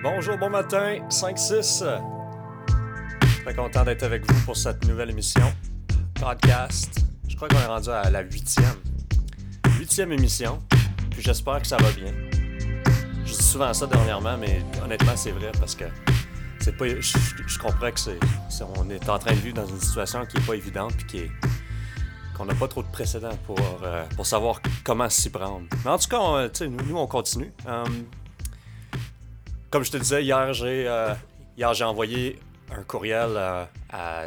Bonjour, bon matin, 5-6. Très content d'être avec vous pour cette nouvelle émission podcast. Je crois qu'on est rendu à la huitième. Huitième émission. Puis j'espère que ça va bien. Je dis souvent ça dernièrement, mais honnêtement, c'est vrai parce que c'est pas. Je, comprends que c'est, on est en train de vivre dans une situation qui est pas évidente puis qui qu'on n'a pas trop de précédents pour, euh, pour savoir comment s'y prendre. Mais en tout cas, on, nous, on continue. Euh, comme je te disais, hier, j'ai euh, j'ai envoyé un courriel à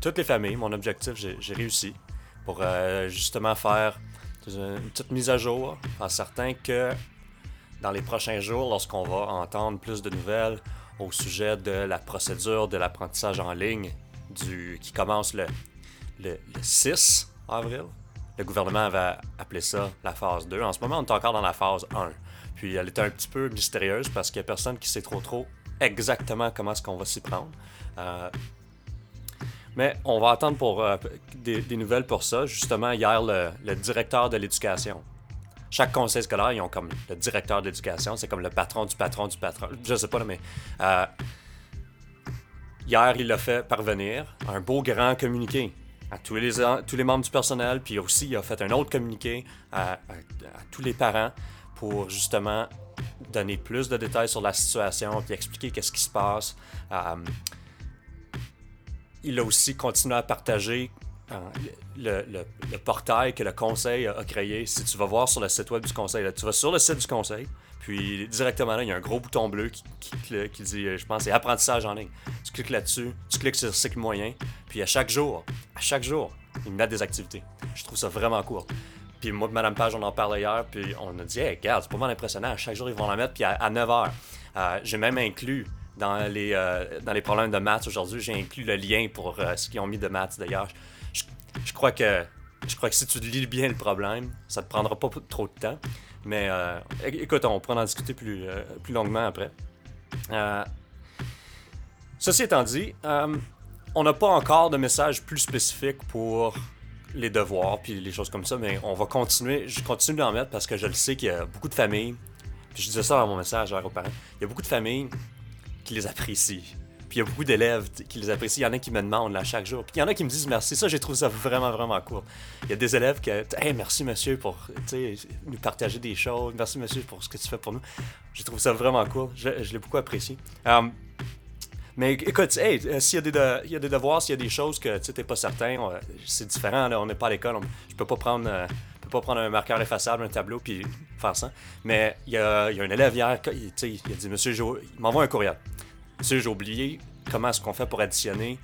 toutes les familles. Mon objectif, j'ai réussi pour justement faire une petite mise à jour, en certain que dans les prochains jours, lorsqu'on va entendre plus de nouvelles au sujet de la procédure de l'apprentissage en ligne du, qui commence le, le, le 6 avril. Le gouvernement avait appelé ça la phase 2. En ce moment, on est encore dans la phase 1. Puis elle était un petit peu mystérieuse parce qu'il n'y a personne qui sait trop trop exactement comment est-ce qu'on va s'y prendre. Euh, mais on va attendre pour euh, des, nouvelles pour ça. Justement, hier, le, directeur de l'éducation. Chaque conseil scolaire, ils ont comme le directeur de l'éducation. C'est comme le patron du patron du patron. Je sais pas, mais euh, hier, il a fait parvenir un beau grand communiqué à tous les, tous les membres du personnel, puis aussi il a fait un autre communiqué à, tous les parents pour justement donner plus de détails sur la situation, puis expliquer qu'est-ce qui se passe. Euh, il a aussi continué à partager euh, le, portail que le conseil a, créé. Si tu vas voir sur le site web du conseil, tu vas sur le site du conseil, puis directement là, il y a un gros bouton bleu qui, qui, dit, euh, je pense, c'est apprentissage en ligne. Tu cliques là-dessus, tu cliques sur cycle moyen, puis à chaque jour, à chaque jour, ils mettent des activités. Je trouve ça vraiment cool. Puis moi Madame Page, on en parlait hier, puis on a dit, hey, regarde, c'est pas mal impressionnant. À chaque jour, ils vont la mettre, puis à, 9 h. Euh, j'ai même inclus dans les, euh, dans les problèmes de maths aujourd'hui, j'ai inclus le lien pour ce qu'ils ont mis de maths d'ailleurs. Je, crois que je crois que si tu lis bien le problème, ça te prendra pas trop de temps. Mais euh, écoute, on pourra en discuter plus, euh, plus longuement après. Euh, ceci étant dit, on n'a pas encore de message plus spécifique pour les devoirs puis les choses comme ça, mais on va continuer. Je continue d'en mettre parce que je le sais qu'il y a beaucoup de familles. Puis je disais ça dans mon message aux parents. Il y a beaucoup de familles qui les apprécient puis il y a beaucoup d'élèves qui les apprécient. Il y en a qui me demandent là, chaque jour. Puis il y en a qui me disent merci. Ça, j'ai trouvé ça vraiment, vraiment cool. Il y a des élèves qui Hey, merci monsieur pour nous partager des choses. Merci monsieur pour ce que tu fais pour nous. J'ai trouvé ça vraiment cool. Je, l'ai beaucoup apprécié. Um, mais écoute, hey, euh, s'il y, a des devoirs, s'il y a des choses que tu n'es pas certain, c'est différent. On n'est pas à l'école. Je peux pas prendre. Euh, pas prendre un marqueur effaçable, un tableau, puis faire ça. Mais il y a, un élève hier, il, a dit Monsieur il m'envoie un courriel. Tu j'ai oublié comment est-ce qu'on fait pour additionner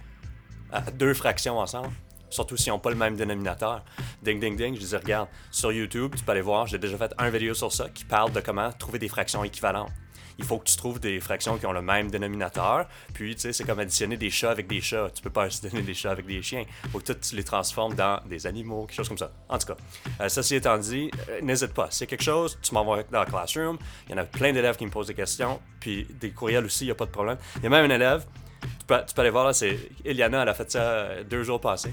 euh, deux fractions ensemble, surtout s'ils n'ont pas le même dénominateur. Ding, ding, ding, je disais, regarde, sur YouTube, tu peux aller voir, j'ai déjà fait un vidéo sur ça qui parle de comment trouver des fractions équivalentes il faut que tu trouves des fractions qui ont le même dénominateur. Puis, tu sais, c'est comme additionner des chats avec des chats. Tu peux pas additionner des chats avec des chiens. Il faut que tu les transformes dans des animaux, quelque chose comme ça. En tout cas, euh, ceci étant dit, euh, n'hésite pas. Si quelque chose, tu m'envoies dans le classroom. Il y en a plein d'élèves qui me posent des questions. Puis des courriels aussi, il n'y a pas de problème. Il y a même un élève, tu peux, tu peux aller voir là, c'est Eliana, elle a fait ça euh, deux jours passés.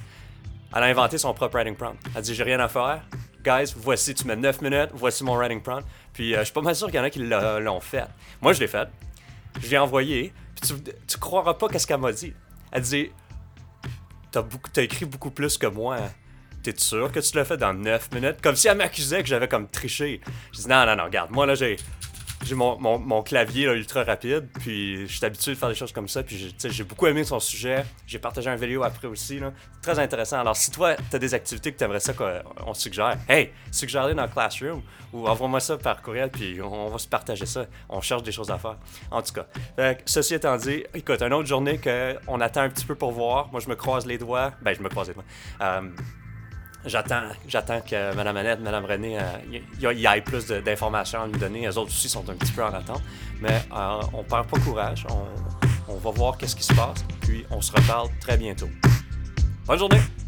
Elle a inventé son propre writing prompt. Elle dit J'ai rien à faire. Guys, voici, tu mets 9 minutes, voici mon writing prompt. Puis euh, je suis pas mal sûr qu'il y en a qui l'ont fait. Moi, je l'ai fait. Je l'ai envoyé. Puis tu, tu croiras pas qu'est-ce qu'elle m'a dit. Elle dit T'as as écrit beaucoup plus que moi. T'es sûr que tu l'as fait dans 9 minutes? Comme si elle m'accusait que j'avais comme triché. Je dis Non, non, non, regarde, moi là, j'ai j'ai mon, mon, clavier ultra rapide, puis je suis habitué de faire des choses comme ça, puis j'ai beaucoup aimé son sujet. J'ai partagé un vidéo après aussi, là. Très intéressant. Alors, si toi, tu as des activités que tu aimerais ça qu'on suggère, hey, suggère-les dans Classroom, ou envoie-moi ça par courriel, puis on, va se partager ça. On cherche des choses à faire. En tout cas, ceci étant dit, écoute, une autre journée qu'on attend un petit peu pour voir. Moi, je me croise les doigts. Ben, je me croise les doigts. Euh, J'attends, j'attends que Mme Annette, Mme René, il euh, y, ait plus d'informations à nous donner. Les autres aussi sont un petit peu en attente. Mais euh, on perd pas courage. On, on va voir qu'est-ce qui se passe. Puis on se reparle très bientôt. Bonne journée!